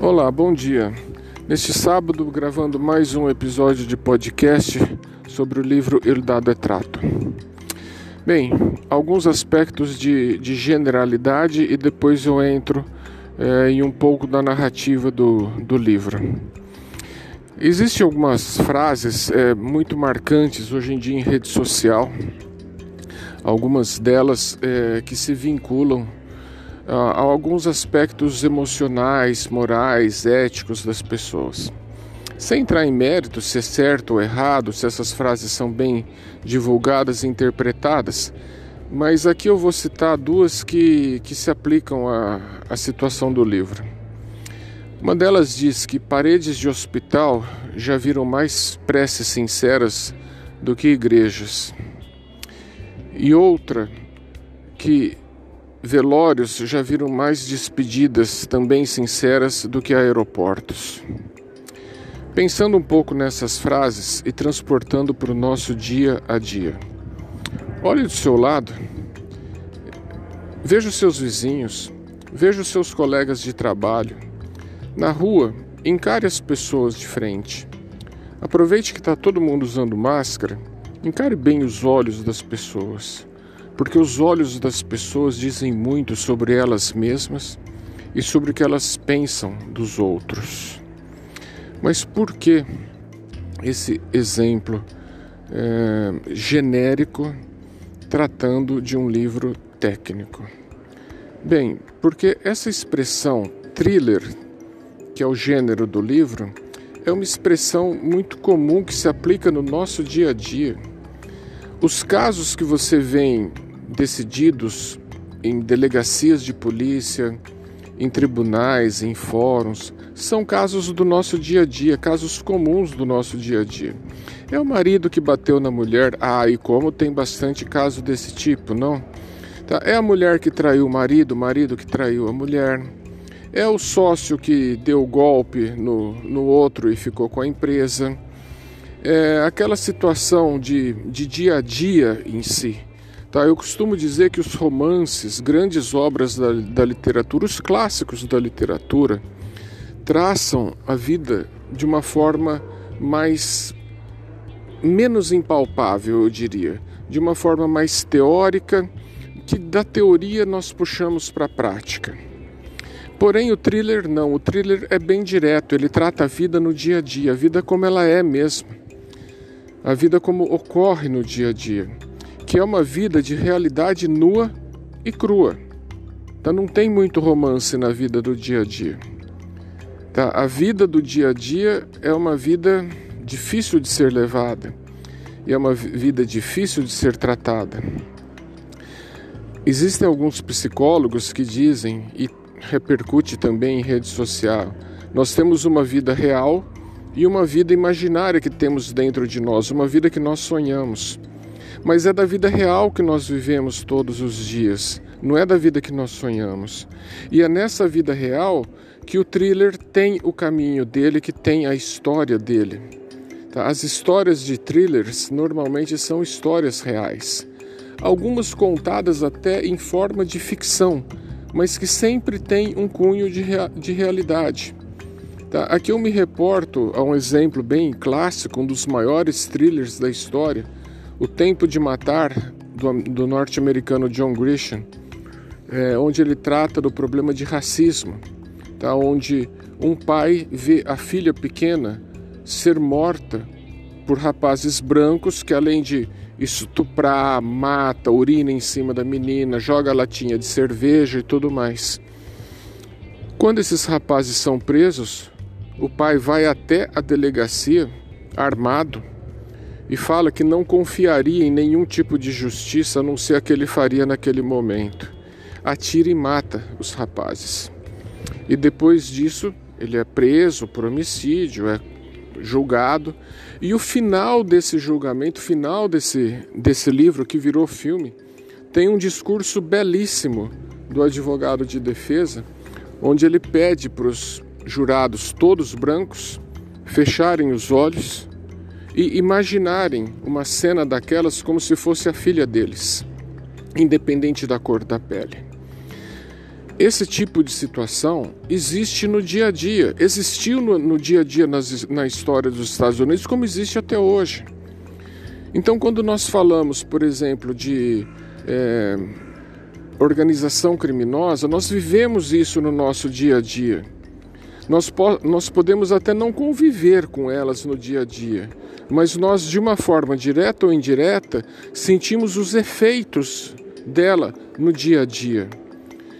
Olá, bom dia. Neste sábado, gravando mais um episódio de podcast sobre o livro Il Dado é Trato. Bem, alguns aspectos de, de generalidade e depois eu entro é, em um pouco da narrativa do, do livro. Existem algumas frases é, muito marcantes hoje em dia em rede social, algumas delas é, que se vinculam a alguns aspectos emocionais, morais, éticos das pessoas. Sem entrar em mérito se é certo ou errado, se essas frases são bem divulgadas e interpretadas, mas aqui eu vou citar duas que, que se aplicam à, à situação do livro. Uma delas diz que paredes de hospital já viram mais preces sinceras do que igrejas. E outra que velórios já viram mais despedidas, também sinceras, do que aeroportos. Pensando um pouco nessas frases e transportando para o nosso dia a dia. Olhe do seu lado, veja os seus vizinhos, veja os seus colegas de trabalho. Na rua, encare as pessoas de frente. Aproveite que está todo mundo usando máscara, encare bem os olhos das pessoas porque os olhos das pessoas dizem muito sobre elas mesmas e sobre o que elas pensam dos outros. Mas por que esse exemplo é, genérico tratando de um livro técnico? Bem, porque essa expressão thriller, que é o gênero do livro, é uma expressão muito comum que se aplica no nosso dia a dia. Os casos que você vê decididos em delegacias de polícia, em tribunais, em fóruns, são casos do nosso dia a dia, casos comuns do nosso dia a dia. É o marido que bateu na mulher, ah, e como tem bastante caso desse tipo, não? Tá? É a mulher que traiu o marido, o marido que traiu a mulher. É o sócio que deu golpe no, no outro e ficou com a empresa. É aquela situação de, de dia a dia em si. Tá, eu costumo dizer que os romances, grandes obras da, da literatura, os clássicos da literatura, traçam a vida de uma forma mais menos impalpável, eu diria, de uma forma mais teórica, que da teoria nós puxamos para a prática. Porém, o thriller não, o thriller é bem direto, ele trata a vida no dia a dia, a vida como ela é mesmo, a vida como ocorre no dia a dia que é uma vida de realidade nua e crua. Tá? Não tem muito romance na vida do dia a dia. Tá? A vida do dia a dia é uma vida difícil de ser levada e é uma vida difícil de ser tratada. Existem alguns psicólogos que dizem, e repercute também em rede social, nós temos uma vida real e uma vida imaginária que temos dentro de nós, uma vida que nós sonhamos mas é da vida real que nós vivemos todos os dias, não é da vida que nós sonhamos. E é nessa vida real que o thriller tem o caminho dele, que tem a história dele. Tá? As histórias de thrillers normalmente são histórias reais, algumas contadas até em forma de ficção, mas que sempre tem um cunho de, rea de realidade. Tá? Aqui eu me reporto a um exemplo bem clássico, um dos maiores thrillers da história, o Tempo de Matar, do, do norte-americano John Grisham, é, onde ele trata do problema de racismo, tá? onde um pai vê a filha pequena ser morta por rapazes brancos que, além de estuprar, mata, urina em cima da menina, joga latinha de cerveja e tudo mais. Quando esses rapazes são presos, o pai vai até a delegacia armado e fala que não confiaria em nenhum tipo de justiça a não ser a que ele faria naquele momento. Atira e mata os rapazes. E depois disso, ele é preso por homicídio, é julgado. E o final desse julgamento, final desse, desse livro que virou filme, tem um discurso belíssimo do advogado de defesa, onde ele pede para os jurados, todos brancos, fecharem os olhos e imaginarem uma cena daquelas como se fosse a filha deles, independente da cor da pele. Esse tipo de situação existe no dia a dia, existiu no, no dia a dia nas, na história dos Estados Unidos, como existe até hoje. Então, quando nós falamos, por exemplo, de é, organização criminosa, nós vivemos isso no nosso dia a dia. Nós, po nós podemos até não conviver com elas no dia a dia, mas nós, de uma forma direta ou indireta, sentimos os efeitos dela no dia a dia.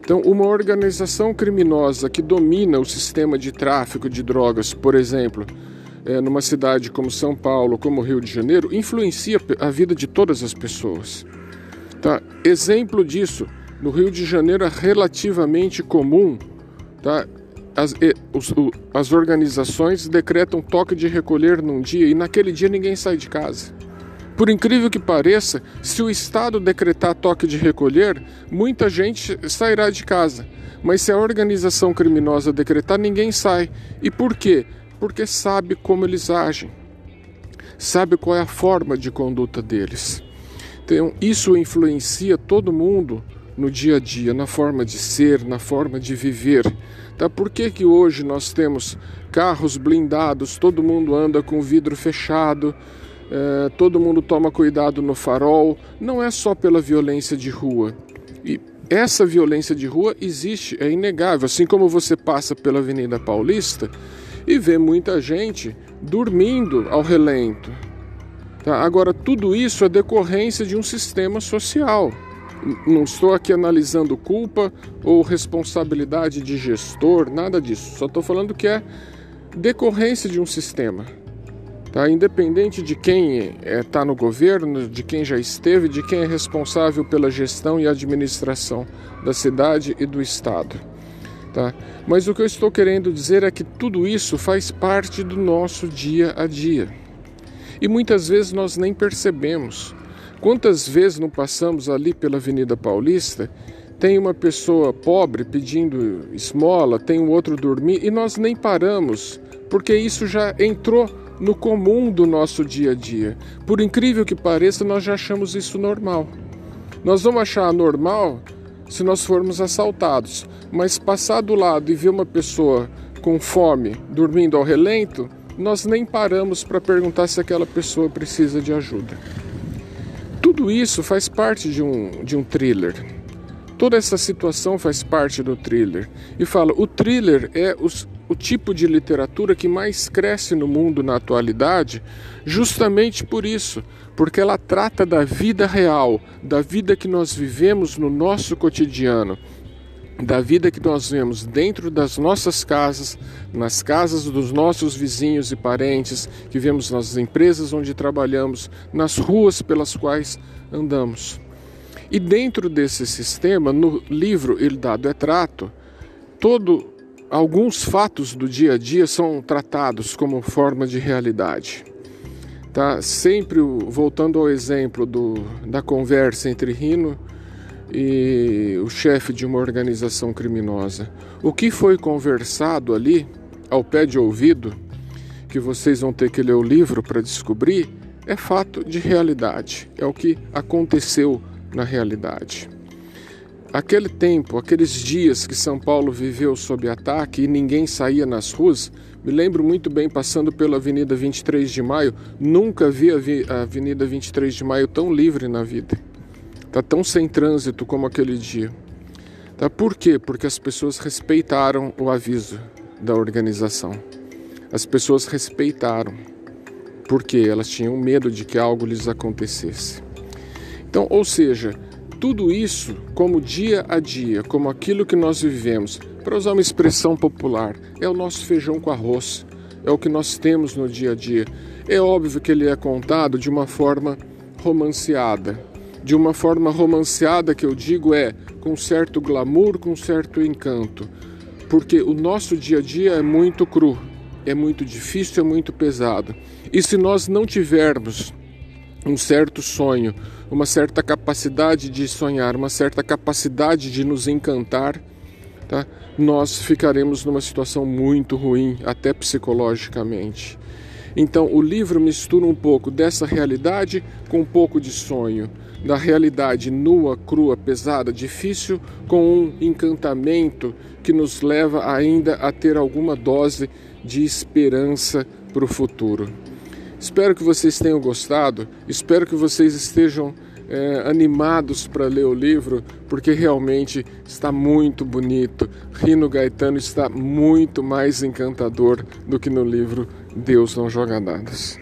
Então, uma organização criminosa que domina o sistema de tráfico de drogas, por exemplo, é, numa cidade como São Paulo, como Rio de Janeiro, influencia a vida de todas as pessoas. Tá? Exemplo disso, no Rio de Janeiro é relativamente comum, tá? As, os, as organizações decretam toque de recolher num dia e naquele dia ninguém sai de casa. Por incrível que pareça, se o Estado decretar toque de recolher, muita gente sairá de casa. Mas se a organização criminosa decretar, ninguém sai. E por quê? Porque sabe como eles agem, sabe qual é a forma de conduta deles. Então, isso influencia todo mundo no dia a dia, na forma de ser, na forma de viver. Tá? Por que, que hoje nós temos carros blindados, todo mundo anda com vidro fechado? é, todo mundo toma cuidado no farol, não é só pela violência de rua. E essa violência de rua existe, é inegável. Assim como você passa pela Avenida Paulista e vê muita gente dormindo ao relento. Tá? Agora, tudo isso é decorrência de um sistema social. Não estou aqui analisando culpa ou responsabilidade de gestor, nada disso. Só estou falando que é decorrência de um sistema. Tá? Independente de quem está é, tá no governo, de quem já esteve, de quem é responsável pela gestão e administração da cidade e do estado. Tá? Mas o que eu estou querendo dizer é que tudo isso faz parte do nosso dia a dia. E muitas vezes nós nem percebemos. Quantas vezes não passamos ali pela Avenida Paulista, tem uma pessoa pobre pedindo esmola, tem um outro dormir e nós nem paramos, porque isso já entrou no comum do nosso dia a dia. Por incrível que pareça, nós já achamos isso normal. Nós vamos achar normal se nós formos assaltados, mas passar do lado e ver uma pessoa com fome dormindo ao relento, nós nem paramos para perguntar se aquela pessoa precisa de ajuda. Tudo isso faz parte de um, de um thriller. Toda essa situação faz parte do thriller. E fala, o thriller é os, o tipo de literatura que mais cresce no mundo na atualidade, justamente por isso, porque ela trata da vida real, da vida que nós vivemos no nosso cotidiano, da vida que nós vemos dentro das nossas casas, nas casas dos nossos vizinhos e parentes, que vemos nas empresas onde trabalhamos, nas ruas pelas quais andamos. E dentro desse sistema, no livro Il Dado é Trato, todo alguns fatos do dia a dia são tratados como forma de realidade. Tá? Sempre voltando ao exemplo do, da conversa entre Rino e o chefe de uma organização criminosa. O que foi conversado ali, ao pé de ouvido, que vocês vão ter que ler o livro para descobrir, é fato de realidade, é o que aconteceu na realidade. Aquele tempo, aqueles dias que São Paulo viveu sob ataque e ninguém saía nas ruas, me lembro muito bem passando pela Avenida 23 de Maio, nunca vi a Avenida 23 de Maio tão livre na vida. Tá tão sem trânsito como aquele dia. Tá por quê? Porque as pessoas respeitaram o aviso da organização. As pessoas respeitaram. Porque elas tinham medo de que algo lhes acontecesse. Então, ou seja, tudo isso como dia a dia, como aquilo que nós vivemos, para usar uma expressão popular, é o nosso feijão com arroz, é o que nós temos no dia a dia. É óbvio que ele é contado de uma forma romanceada. De uma forma romanceada que eu digo é com certo glamour, com certo encanto. Porque o nosso dia a dia é muito cru, é muito difícil, é muito pesado. E se nós não tivermos um certo sonho, uma certa capacidade de sonhar, uma certa capacidade de nos encantar, tá? nós ficaremos numa situação muito ruim, até psicologicamente. Então, o livro mistura um pouco dessa realidade com um pouco de sonho, da realidade nua, crua, pesada, difícil, com um encantamento que nos leva ainda a ter alguma dose de esperança para o futuro. Espero que vocês tenham gostado, espero que vocês estejam é, animados para ler o livro, porque realmente está muito bonito. Rino Gaetano está muito mais encantador do que no livro Deus Não Joga Dadas.